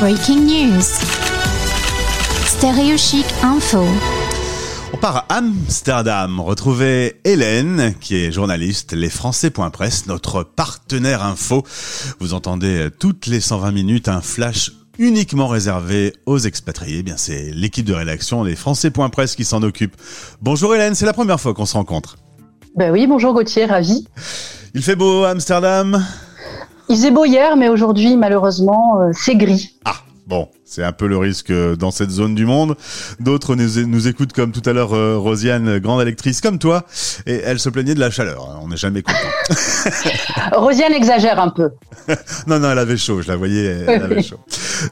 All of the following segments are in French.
Breaking News. Stéréo Chic Info. On part à Amsterdam, retrouver Hélène, qui est journaliste, lesfrançais.press, notre partenaire info. Vous entendez toutes les 120 minutes un flash uniquement réservé aux expatriés. Eh bien, c'est l'équipe de rédaction des Français.press qui s'en occupe. Bonjour Hélène, c'est la première fois qu'on se rencontre. Ben oui, bonjour Gauthier, ravi. Il fait beau à Amsterdam? Il faisait beau hier, mais aujourd'hui, malheureusement, euh, c'est gris. Ah, bon, c'est un peu le risque dans cette zone du monde. D'autres nous, nous écoutent comme tout à l'heure euh, Rosiane, grande électrice comme toi, et elle se plaignait de la chaleur. On n'est jamais content. Rosiane exagère un peu. non, non, elle avait chaud, je la voyais, elle avait chaud.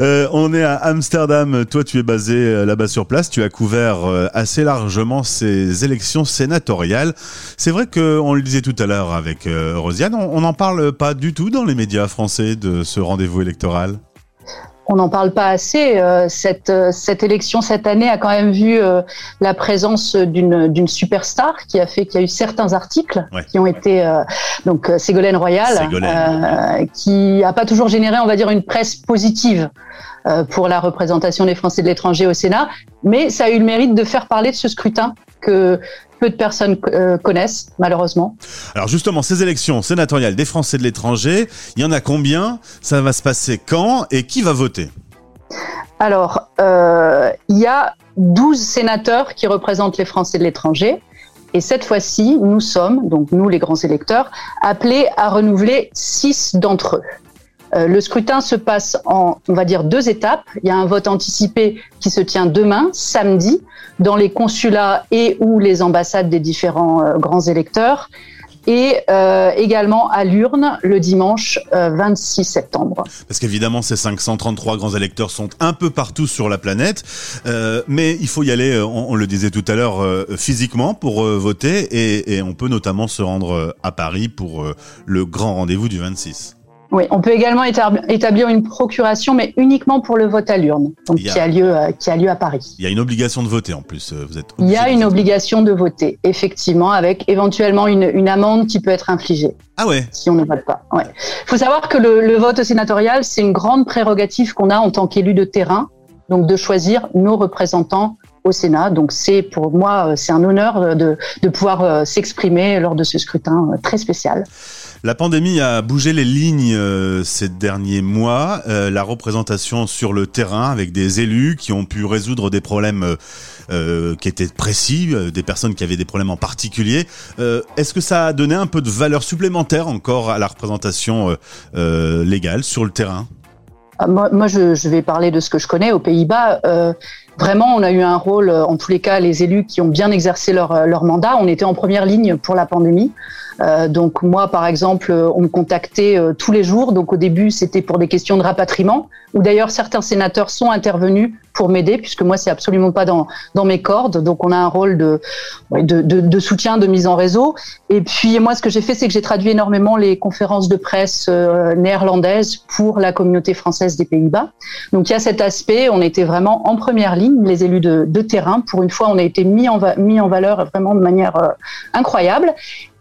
Euh, on est à Amsterdam, toi tu es basé euh, là-bas sur place, tu as couvert euh, assez largement ces élections sénatoriales. C'est vrai qu'on le disait tout à l'heure avec euh, Rosiane, on n'en parle pas du tout dans les médias français de ce rendez-vous électoral on n'en parle pas assez. Euh, cette, euh, cette élection cette année a quand même vu euh, la présence d'une d'une superstar qui a fait qu'il y a eu certains articles Ouais. qui ont été donc Ségolène Royal, Ségolène. qui a pas toujours généré, on va dire, une presse positive euh, pour la représentation des Français de l'étranger au Sénat, mais ça a eu le mérite de faire parler de ce scrutin que peu de personnes euh, connaissent malheureusement. Alors justement, ces élections sénatoriales des Français de l'étranger, il y en a combien? Ça va se passer quand Et qui va voter? Alors, euh, il y a 12 sénateurs qui représentent les Français de l'étranger. Et cette fois-ci, nous sommes, donc nous les grands électeurs, appelés à renouveler six d'entre eux. Euh, le scrutin se passe en, on va dire, deux étapes. Il y a un vote anticipé qui se tient demain, samedi, dans les consulats et ou les ambassades des différents euh, grands électeurs, et euh, également à l'urne le dimanche euh, 26 septembre. Parce qu'évidemment, ces 533 grands électeurs sont un peu partout sur la planète, mais il faut y aller, on, le disait tout à l'heure, physiquement pour voter, et, on peut notamment se rendre à Paris pour le grand rendez-vous du 26. Oui, on peut également étab- établir une procuration, mais uniquement pour le vote à l'urne, donc Il y a- qui a lieu, euh, qui a lieu à Paris. Il y a une obligation de voter en plus. euh, Vous êtes Il y a de une obligation de voter, effectivement, avec éventuellement une, une amende qui peut être infligée Ah ouais. si on ne vote pas. Ouais. faut savoir que le, le vote sénatorial, c'est une grande prérogative qu'on a en tant qu'élu de terrain, donc de choisir nos représentants au Sénat. Donc c'est pour moi, euh, c'est un honneur de, de pouvoir s'exprimer lors de ce scrutin très spécial. La pandémie a bougé les lignes euh, ces derniers mois. Euh, la représentation sur le terrain avec des élus qui ont pu résoudre des problèmes euh, qui étaient précis, des personnes qui avaient des problèmes en particulier. Est-ce que ça a donné un peu de valeur supplémentaire encore à la représentation légale sur le terrain? Ah, Moi, je, vais parler de ce que je connais aux Pays-Bas. Vraiment, on a eu un rôle, en tous les cas, les élus qui ont bien exercé leur mandat. On était en première ligne pour la pandémie. Euh, donc moi, par exemple, on me contactait euh, tous les jours. Donc au début, c'était pour des questions de rapatriement, où d'ailleurs certains sénateurs sont intervenus pour m'aider, puisque moi, c'est absolument pas dans, dans mes cordes. Donc on a un rôle de, de, de, de soutien, de mise en réseau. Et puis moi, ce que j'ai fait, c'est que j'ai traduit énormément les conférences de presse euh, néerlandaises pour la communauté française des Pays-Bas. Donc il y a cet aspect, on était vraiment en première ligne, les élus de, de terrain. Pour une fois, on a été mis en, mis en valeur vraiment de manière euh, incroyable.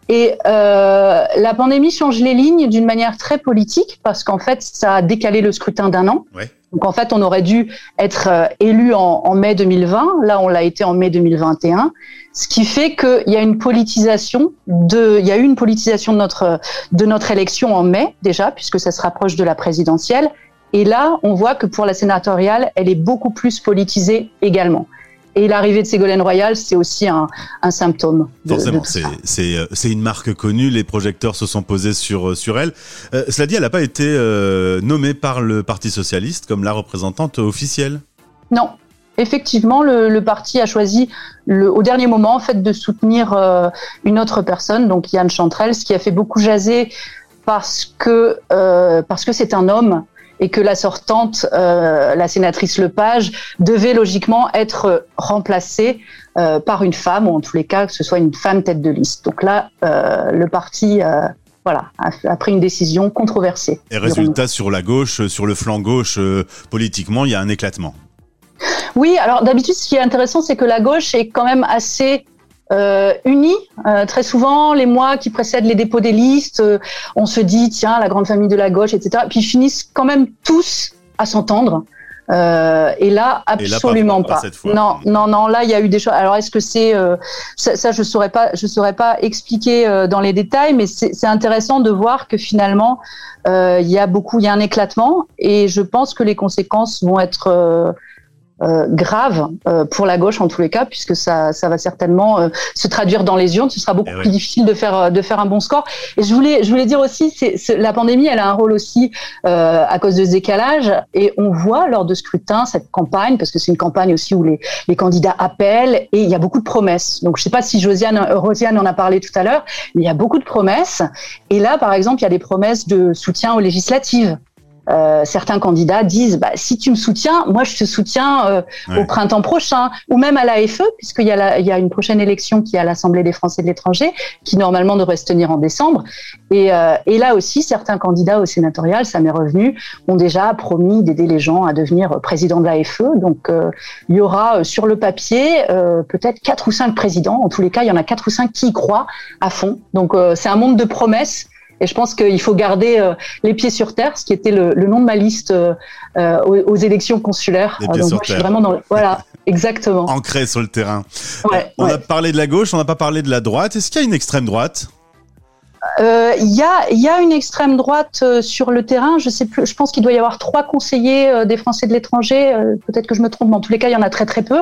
Et euh, la pandémie change les lignes d'une manière très politique parce qu'en fait, ça a décalé le scrutin d'un an. Ouais. Donc en fait, on aurait dû être euh, élu en, en mai 2020. Là, on l'a été en mai 2021. Ce qui fait qu'il y a une politisation de, il y a eu une politisation de notre de notre élection en mai déjà, puisque ça se rapproche de la présidentielle. Et là, on voit que pour la sénatoriale, elle est beaucoup plus politisée également. Et l'arrivée de Ségolène Royal, c'est aussi un, un symptôme. De, Forcément, c'est euh, c'est une marque connue. Les projecteurs se sont posés sur euh, sur elle. Euh, cela dit, elle n'a pas été euh, nommée par le Parti socialiste comme la représentante officielle. Non. Effectivement, le, le parti a choisi le, au dernier moment en fait de soutenir euh, une autre personne, donc Yann Chantrel, ce qui a fait beaucoup jaser parce que euh, parce que c'est un homme et que la sortante, euh, la sénatrice Lepage, devait logiquement être remplacée euh, par une femme, ou en tous les cas que ce soit une femme tête de liste. Donc là, euh, le parti voilà, a, pris une décision controversée. Et résultat, sur la gauche, sur le flanc gauche, euh, politiquement, il y a un éclatement. Oui, alors d'habitude, ce qui est intéressant, c'est que la gauche est quand même assez euh, unie. Euh, très souvent, les mois qui précèdent les dépôts des listes, euh, on se dit, tiens, la grande famille de la gauche, etc. Puis ils finissent quand même tous à s'entendre. Euh, et là, absolument pas. non, non, non. Là, il y a eu des choses. Alors, est-ce que c'est euh, ça, Je saurais pas. Je saurais pas expliquer euh, dans les détails, mais c'est intéressant de voir que finalement, il y a beaucoup, il y a un éclatement, et je pense que les conséquences vont être euh, grave euh, pour la gauche en tous les cas, puisque ça, ça va certainement euh, se traduire dans les urnes. Ce sera beaucoup eh plus difficile de faire de faire un bon score. Et je voulais je voulais dire aussi, c'est la pandémie, elle a un rôle aussi à cause de ce décalage. Et on voit lors de scrutin cette campagne, parce que c'est une campagne aussi où les, les candidats appellent et il y a beaucoup de promesses. Donc je sais pas si Josiane Rosiane en a parlé tout à l'heure, mais il y a beaucoup de promesses. Et là, par exemple, il y a des promesses de soutien aux législatives. Euh, certains candidats disent bah, si tu me soutiens, moi je te soutiens euh, au printemps prochain, ou même à l'AFE, puisqu'il y, a il y a une prochaine élection qui est à l'Assemblée des Français de l'étranger, qui normalement devrait se tenir en décembre. Et, euh, et là aussi, certains candidats au sénatorial, ça m'est revenu, ont déjà promis d'aider les gens à devenir président de l'AFE. Donc il y aura sur le papier peut-être quatre ou cinq présidents. En tous les cas, il y en a quatre ou cinq qui y croient à fond. Donc c'est un monde de promesses et je pense qu'il faut garder euh, les pieds sur terre, ce qui était le, nom de ma liste euh, euh, aux, élections consulaires. Les pieds sur terre. vraiment dans voilà, exactement. Ancré sur le terrain. on a parlé de la gauche, on n'a pas parlé de la droite. Est-ce qu'il y a une extrême droite? Euh, il y, a, y, a, une extrême droite euh, sur le terrain. Je pense qu'il doit y avoir trois conseillers euh, des Français de l'étranger. Peut-être que je me trompe, mais en tous les cas, il y en a très très peu.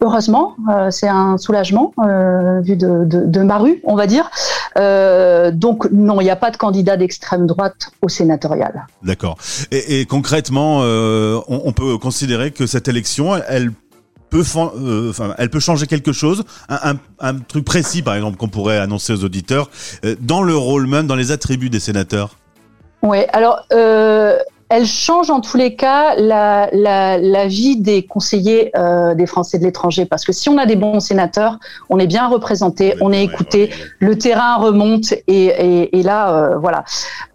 Heureusement, c'est un soulagement vu de, ma rue, on va dire. donc non, il n'y a pas de candidat d'extrême droite au sénatorial. D'accord. Et, concrètement, on, on, peut considérer que cette élection, elle euh, elle peut changer quelque chose, un truc précis par exemple qu'on pourrait annoncer aux auditeurs euh, dans le rôle même, dans les attributs des sénateurs? Oui, alors euh, elle change en tous les cas la, la, la vie des conseillers euh, des Français de l'étranger. Parce que si on a des bons sénateurs, on est bien représenté, on est écouté, le terrain remonte et, et, et là, euh, voilà.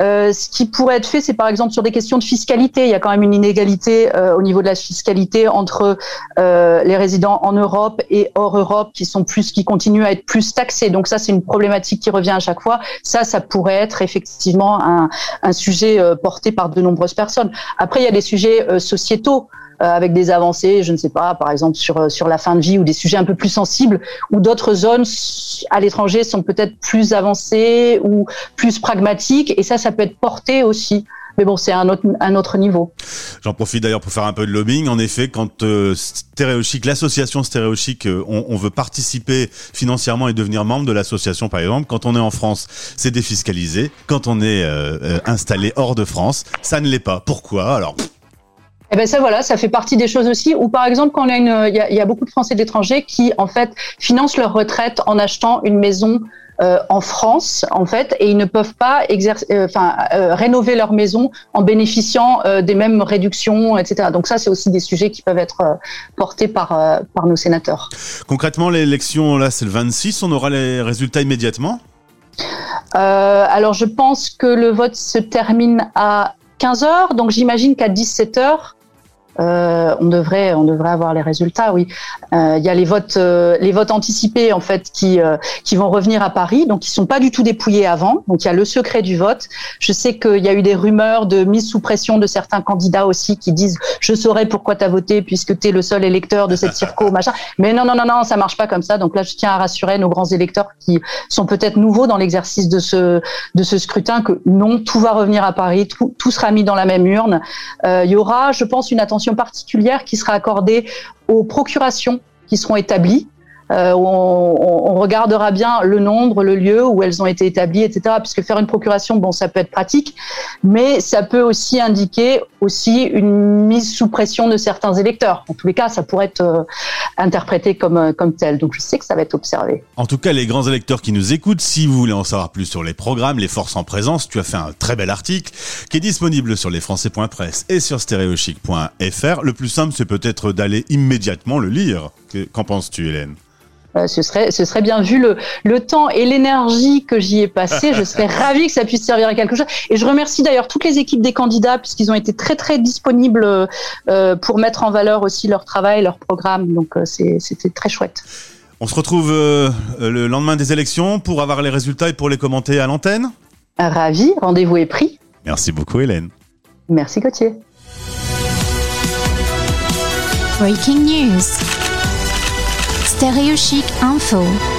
Euh, ce qui pourrait être fait, c'est par exemple sur des questions de fiscalité. Il y a quand même une inégalité au niveau de la fiscalité entre les résidents en Europe et hors Europe qui sont plus, qui continuent à être plus taxés. Donc ça, c'est une problématique qui revient à chaque fois. Ça, ça pourrait être effectivement un, un sujet porté par de nombreuses personnes. Après, il y a des sujets euh, sociétaux euh, avec des avancées, je ne sais pas, par exemple sur euh, sur la fin de vie ou des sujets un peu plus sensibles, ou d'autres zones à l'étranger sont peut-être plus avancées ou plus pragmatiques, et ça, ça peut être porté aussi. Mais bon, c'est un autre, un autre niveau. J'en profite d'ailleurs pour faire un peu de lobbying. En effet, quand euh, Stéréochic, l'association Stéréochic, on, on, veut participer financièrement et devenir membre de l'association, par exemple, quand on est en France, c'est défiscalisé. Quand on est installé hors de France, ça ne l'est pas. Pourquoi? Alors, eh ben ça voilà, ça fait partie des choses aussi. Ou par exemple, quand on a une, il y a, y a, beaucoup de Français d'étrangers qui en fait financent leur retraite en achetant une maison euh, en France en fait, et ils ne peuvent pas exercer, euh, enfin euh, rénover leur maison en bénéficiant euh, des mêmes réductions, etc. Donc ça, c'est aussi des sujets qui peuvent être portés par par nos sénateurs. Concrètement, l'élection là, c'est le 26. On aura les résultats immédiatement? alors je pense que le vote se termine à 15 heures, donc j'imagine qu'à 17 heures, euh, on devrait on devrait avoir les résultats. Oui, euh, il y a les votes euh, les votes anticipés en fait qui qui vont revenir à Paris, donc ils sont pas du tout dépouillés avant. Donc il y a le secret du vote. Je sais qu'il y a eu des rumeurs de mise sous pression de certains candidats aussi qui disent je saurais pourquoi tu as voté puisque tu es le seul électeur de cette circo machin. Mais non non non non ça marche pas comme ça. Donc là je tiens à rassurer nos grands électeurs qui sont peut-être nouveaux dans l'exercice de ce de ce scrutin que non tout va revenir à Paris, tout, tout sera mis dans la même urne. Il y aura je pense une attention particulière qui sera accordée aux procurations qui seront établies euh, on, regardera bien le nombre, le lieu où elles ont été établies, etc. Puisque faire une procuration, bon, ça peut être pratique, mais ça peut aussi indiquer aussi une mise sous pression de certains électeurs. En tous les cas, ça pourrait être euh, interprété comme euh, comme tel. Donc, je sais que ça va être observé. En tout cas, les grands électeurs qui nous écoutent, si vous voulez en savoir plus sur les programmes, les forces en présence, tu as fait un très bel article qui est disponible sur lesfrançais.press et sur stéréochic.fr. Le plus simple, c'est peut-être d'aller immédiatement le lire. Qu'en penses-tu, Hélène? Euh, ce serait, ce serait bien vu le, le temps et l'énergie que j'y ai passé. Je serais ravie que ça puisse servir à quelque chose. Et je remercie d'ailleurs toutes les équipes des candidats puisqu'ils ont été très très disponibles euh, pour mettre en valeur aussi leur travail, leur programme. Donc euh, c'était très chouette. On se retrouve le lendemain des élections pour avoir les résultats et pour les commenter à l'antenne. Ravi, rendez-vous est pris. Merci beaucoup Hélène. Merci Gauthier. Breaking news. Stéréo Chic Info.